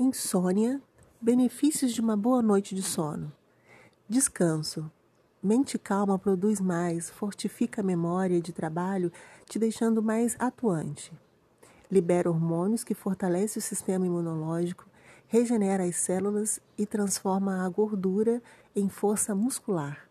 Insônia. Benefícios de uma boa noite de sono. Descanso. Mente calma produz mais, fortifica a memória de trabalho, te deixando mais atuante. Libera hormônios que fortalece o sistema imunológico, regenera as células e transforma a gordura em força muscular.